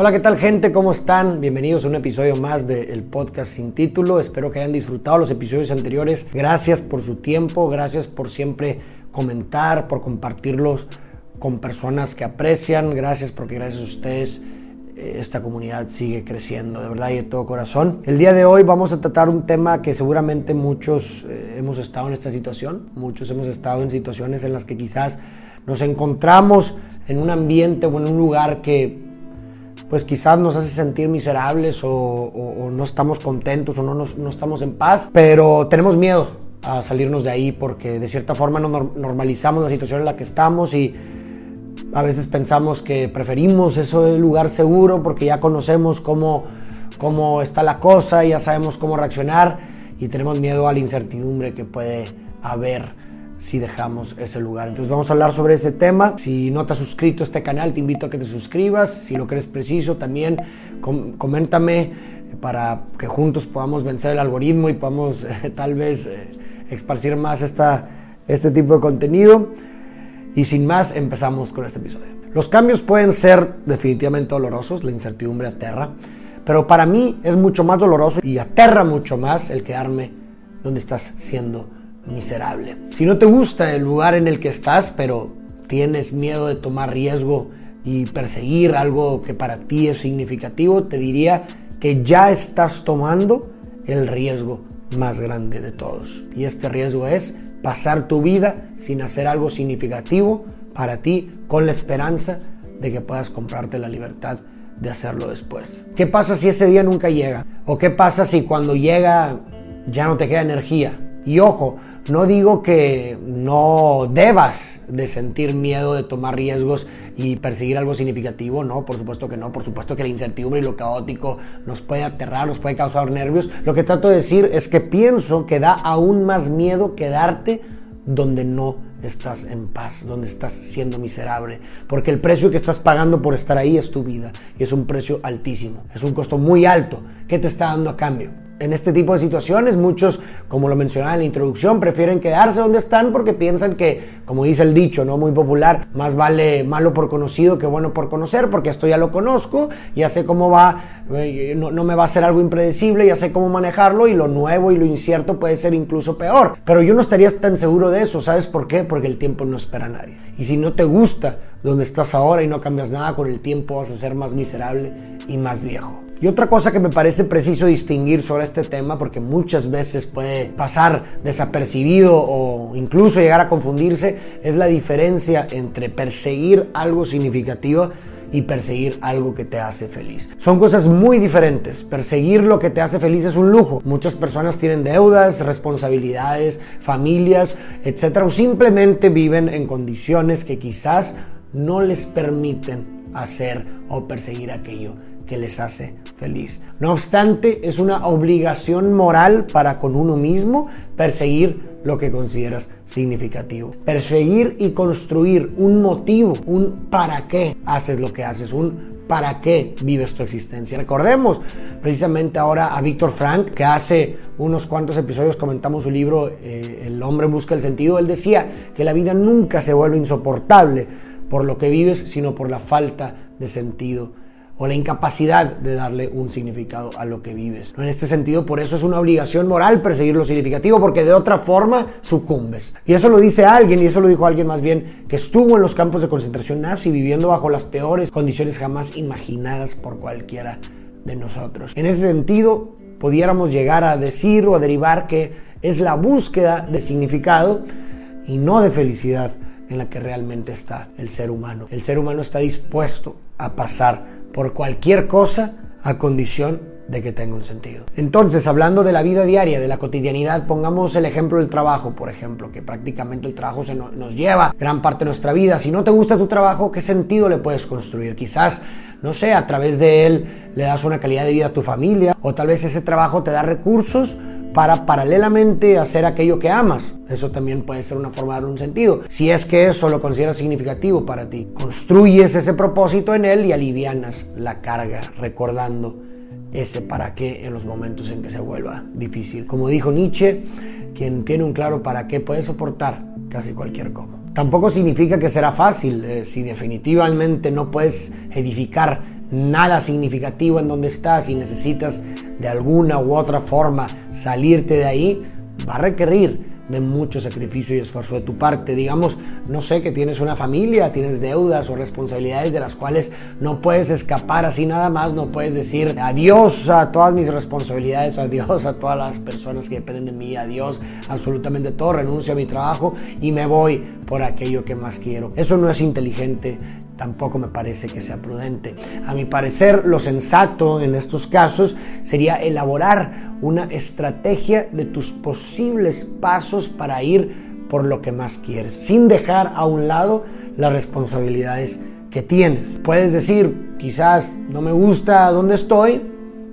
Hola, ¿qué tal gente? ¿Cómo están? Bienvenidos a un episodio más del podcast sin título. Espero que hayan disfrutado los episodios anteriores. Gracias por su tiempo, gracias por siempre comentar, por compartirlos con personas que aprecian. Gracias porque gracias a ustedes eh, esta comunidad sigue creciendo, de verdad y de todo corazón. El día de hoy vamos a tratar un tema que seguramente muchos eh, hemos estado en esta situación, muchos hemos estado en situaciones en las que quizás nos encontramos en un ambiente o en un lugar que pues quizás nos hace sentir miserables o, no estamos contentos o no, no estamos en paz, pero tenemos miedo a salirnos de ahí porque de cierta forma no normalizamos la situación en la que estamos y a veces pensamos que preferimos ese lugar seguro porque ya conocemos cómo, cómo está la cosa, ya sabemos cómo reaccionar y tenemos miedo a la incertidumbre que puede haber si dejamos ese lugar. Entonces vamos a hablar sobre ese tema. Si no te has suscrito a este canal, te invito a que te suscribas. Si lo crees preciso, también coméntame para que juntos podamos vencer el algoritmo y podamos tal vez eh, más esta, este tipo de contenido. Y sin más, empezamos con este episodio. Los cambios pueden ser definitivamente dolorosos, la incertidumbre aterra, pero para mí es mucho más doloroso y aterra mucho más el quedarme donde estás siendo miserable. Si no te gusta el lugar en el que estás, pero tienes miedo de tomar riesgo y perseguir algo que para ti es significativo, te diría que ya estás tomando el riesgo más grande de todos. Y este riesgo es pasar tu vida sin hacer algo significativo para ti con la esperanza de que puedas comprarte la libertad de hacerlo después. ¿Qué pasa si ese día nunca llega? ¿O qué pasa si cuando llega ya no te queda energía? Y ojo, no digo que no debas de sentir miedo de tomar riesgos y perseguir algo significativo, no, por supuesto que no, por supuesto que la incertidumbre y lo caótico nos puede aterrar, nos puede causar nervios. Lo que trato de decir es que pienso que da aún más miedo quedarte donde no estás en paz, donde estás siendo miserable, porque el precio que estás pagando por estar ahí es tu vida y es un precio altísimo, es un costo muy alto. ¿Qué te está dando a cambio? En este tipo de situaciones, muchos, como lo mencionaba en la introducción, prefieren quedarse donde están porque piensan que, como dice el dicho, no muy popular, más vale malo por conocido que bueno por conocer, porque esto ya lo conozco, ya sé cómo va, eh, no, no me va a ser algo impredecible, ya sé cómo manejarlo y lo nuevo y lo incierto puede ser incluso peor. Pero yo no estaría tan seguro de eso, ¿sabes por qué? Porque el tiempo no espera a nadie. Y si no te gusta donde estás ahora y no cambias nada, con el tiempo vas a ser más miserable y más viejo. Y otra cosa que me parece preciso distinguir sobre este tema, porque muchas veces puede pasar desapercibido o incluso llegar a confundirse, es la diferencia entre perseguir algo significativo y perseguir algo que te hace feliz. Son cosas muy diferentes. Perseguir lo que te hace feliz es un lujo. Muchas personas tienen deudas, responsabilidades, familias, etc. O simplemente viven en condiciones que quizás no les permiten hacer o perseguir aquello que les hace feliz. No obstante, es una obligación moral para con uno mismo perseguir lo que consideras significativo. Perseguir y construir un motivo, un para qué haces lo que haces, un para qué vives tu existencia. Recordemos precisamente ahora a Víctor Frank, que hace unos cuantos episodios comentamos su libro eh, El hombre busca el sentido. Él decía que la vida nunca se vuelve insoportable por lo que vives, sino por la falta de sentido o la incapacidad de darle un significado a lo que vives. En este sentido, por eso es una obligación moral perseguir lo significativo, porque de otra forma sucumbes. Y eso lo dice alguien, y eso lo dijo alguien más bien, que estuvo en los campos de concentración nazi viviendo bajo las peores condiciones jamás imaginadas por cualquiera de nosotros. En ese sentido, pudiéramos llegar a decir o a derivar que es la búsqueda de significado y no de felicidad en la que realmente está el ser humano. El ser humano está dispuesto a pasar por cualquier cosa a condición de que tenga un sentido. Entonces, hablando de la vida diaria, de la cotidianidad, pongamos el ejemplo del trabajo, por ejemplo, que prácticamente el trabajo nos lleva gran parte de nuestra vida. Si no te gusta tu trabajo, ¿qué sentido le puedes construir? Quizás, no sé, a través de él le das una calidad de vida a tu familia, o tal vez ese trabajo te da recursos para paralelamente hacer aquello que amas. Eso también puede ser una forma de dar un sentido. Si es que eso lo consideras significativo para ti, construyes ese propósito en él y alivianas la carga recordando ese para qué en los momentos en que se vuelva difícil. Como dijo Nietzsche, quien tiene un claro para qué puede soportar casi cualquier cómo. Tampoco significa que será fácil. Eh, si definitivamente no puedes edificar nada significativo en donde estás y necesitas de alguna u otra forma salirte de ahí, va a requerir de mucho sacrificio y esfuerzo de tu parte. Digamos, no sé, que tienes una familia, tienes deudas o responsabilidades de las cuales no puedes escapar así nada más, no puedes decir adiós a todas mis responsabilidades, adiós a todas las personas que dependen de mí, adiós absolutamente todo, renuncio a mi trabajo y me voy por aquello que más quiero. Eso no es inteligente, tampoco me parece que sea prudente. A mi parecer, lo sensato en estos casos sería elaborar una estrategia de tus posibles pasos para ir por lo que más quieres, sin dejar a un lado las responsabilidades que tienes. Puedes decir, quizás no me gusta donde estoy,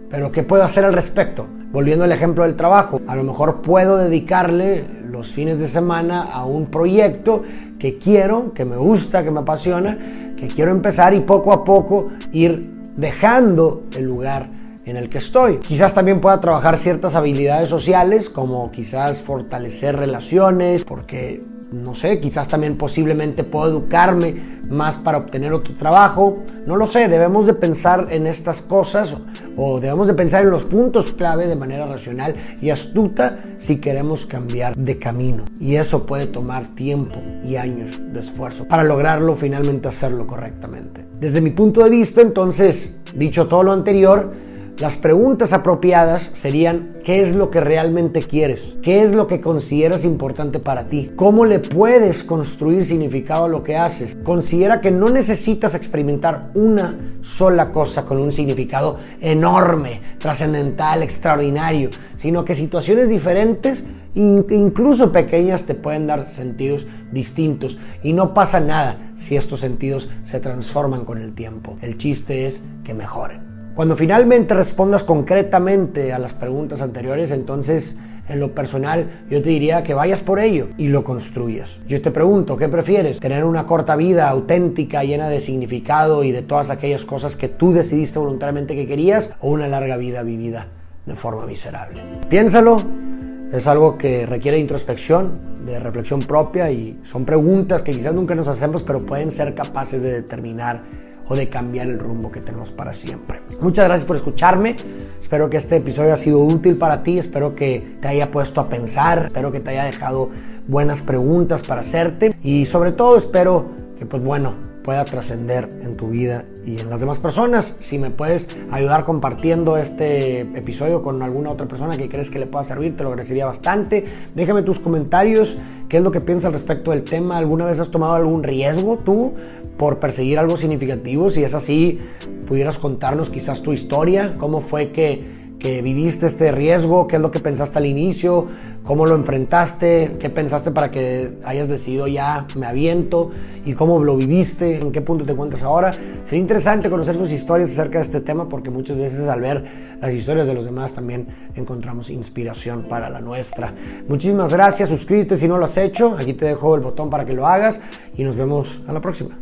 pero ¿qué puedo hacer al respecto? Volviendo al ejemplo del trabajo, a lo mejor puedo dedicarle los fines de semana a un proyecto que quiero, que me gusta, que me apasiona, que quiero empezar y poco a poco ir dejando el lugar en el que estoy. Quizás también pueda trabajar ciertas habilidades sociales, como quizás fortalecer relaciones, porque no sé, quizás también posiblemente puedo educarme más para obtener otro trabajo. No lo sé, debemos de pensar en estas cosas o debemos de pensar en los puntos clave de manera racional y astuta si queremos cambiar de camino. Y eso puede tomar tiempo y años de esfuerzo para lograrlo finalmente hacerlo correctamente. Desde mi punto de vista, entonces, dicho todo lo anterior, las preguntas apropiadas serían, ¿qué es lo que realmente quieres? ¿Qué es lo que consideras importante para ti? ¿Cómo le puedes construir significado a lo que haces? Considera que no necesitas experimentar una sola cosa con un significado enorme, trascendental, extraordinario, sino que situaciones diferentes, incluso pequeñas, te pueden dar sentidos distintos. Y no pasa nada si estos sentidos se transforman con el tiempo. El chiste es que mejoren. Cuando finalmente respondas concretamente a las preguntas anteriores, entonces en lo personal yo te diría que vayas por ello y lo construyas. Yo te pregunto, ¿qué prefieres? ¿Tener una corta vida auténtica, llena de significado y de todas aquellas cosas que tú decidiste voluntariamente que querías o una larga vida vivida de forma miserable? Piénsalo. Es algo que requiere introspección, de reflexión propia y son preguntas que quizás nunca nos hacemos, pero pueden ser capaces de determinar o de cambiar el rumbo que tenemos para siempre. Muchas gracias por escucharme. Espero que este episodio haya sido útil para ti. Espero que te haya puesto a pensar. Espero que te haya dejado buenas preguntas para hacerte. Y sobre todo espero que pues bueno, pueda trascender en tu vida y en las demás personas. Si me puedes ayudar compartiendo este episodio con alguna otra persona que crees que le pueda servir, te lo agradecería bastante. Déjame tus comentarios, qué es lo que piensas al respecto del tema. ¿Alguna vez has tomado algún riesgo tú por perseguir algo significativo? Si es así, pudieras contarnos quizás tu historia, cómo fue que viviste este riesgo, qué es lo que pensaste al inicio, cómo lo enfrentaste, qué pensaste para que hayas decidido ya me aviento y cómo lo viviste, en qué punto te encuentras ahora. Sería interesante conocer sus historias acerca de este tema porque muchas veces al ver las historias de los demás también encontramos inspiración para la nuestra. Muchísimas gracias, suscríbete si no lo has hecho, aquí te dejo el botón para que lo hagas y nos vemos a la próxima.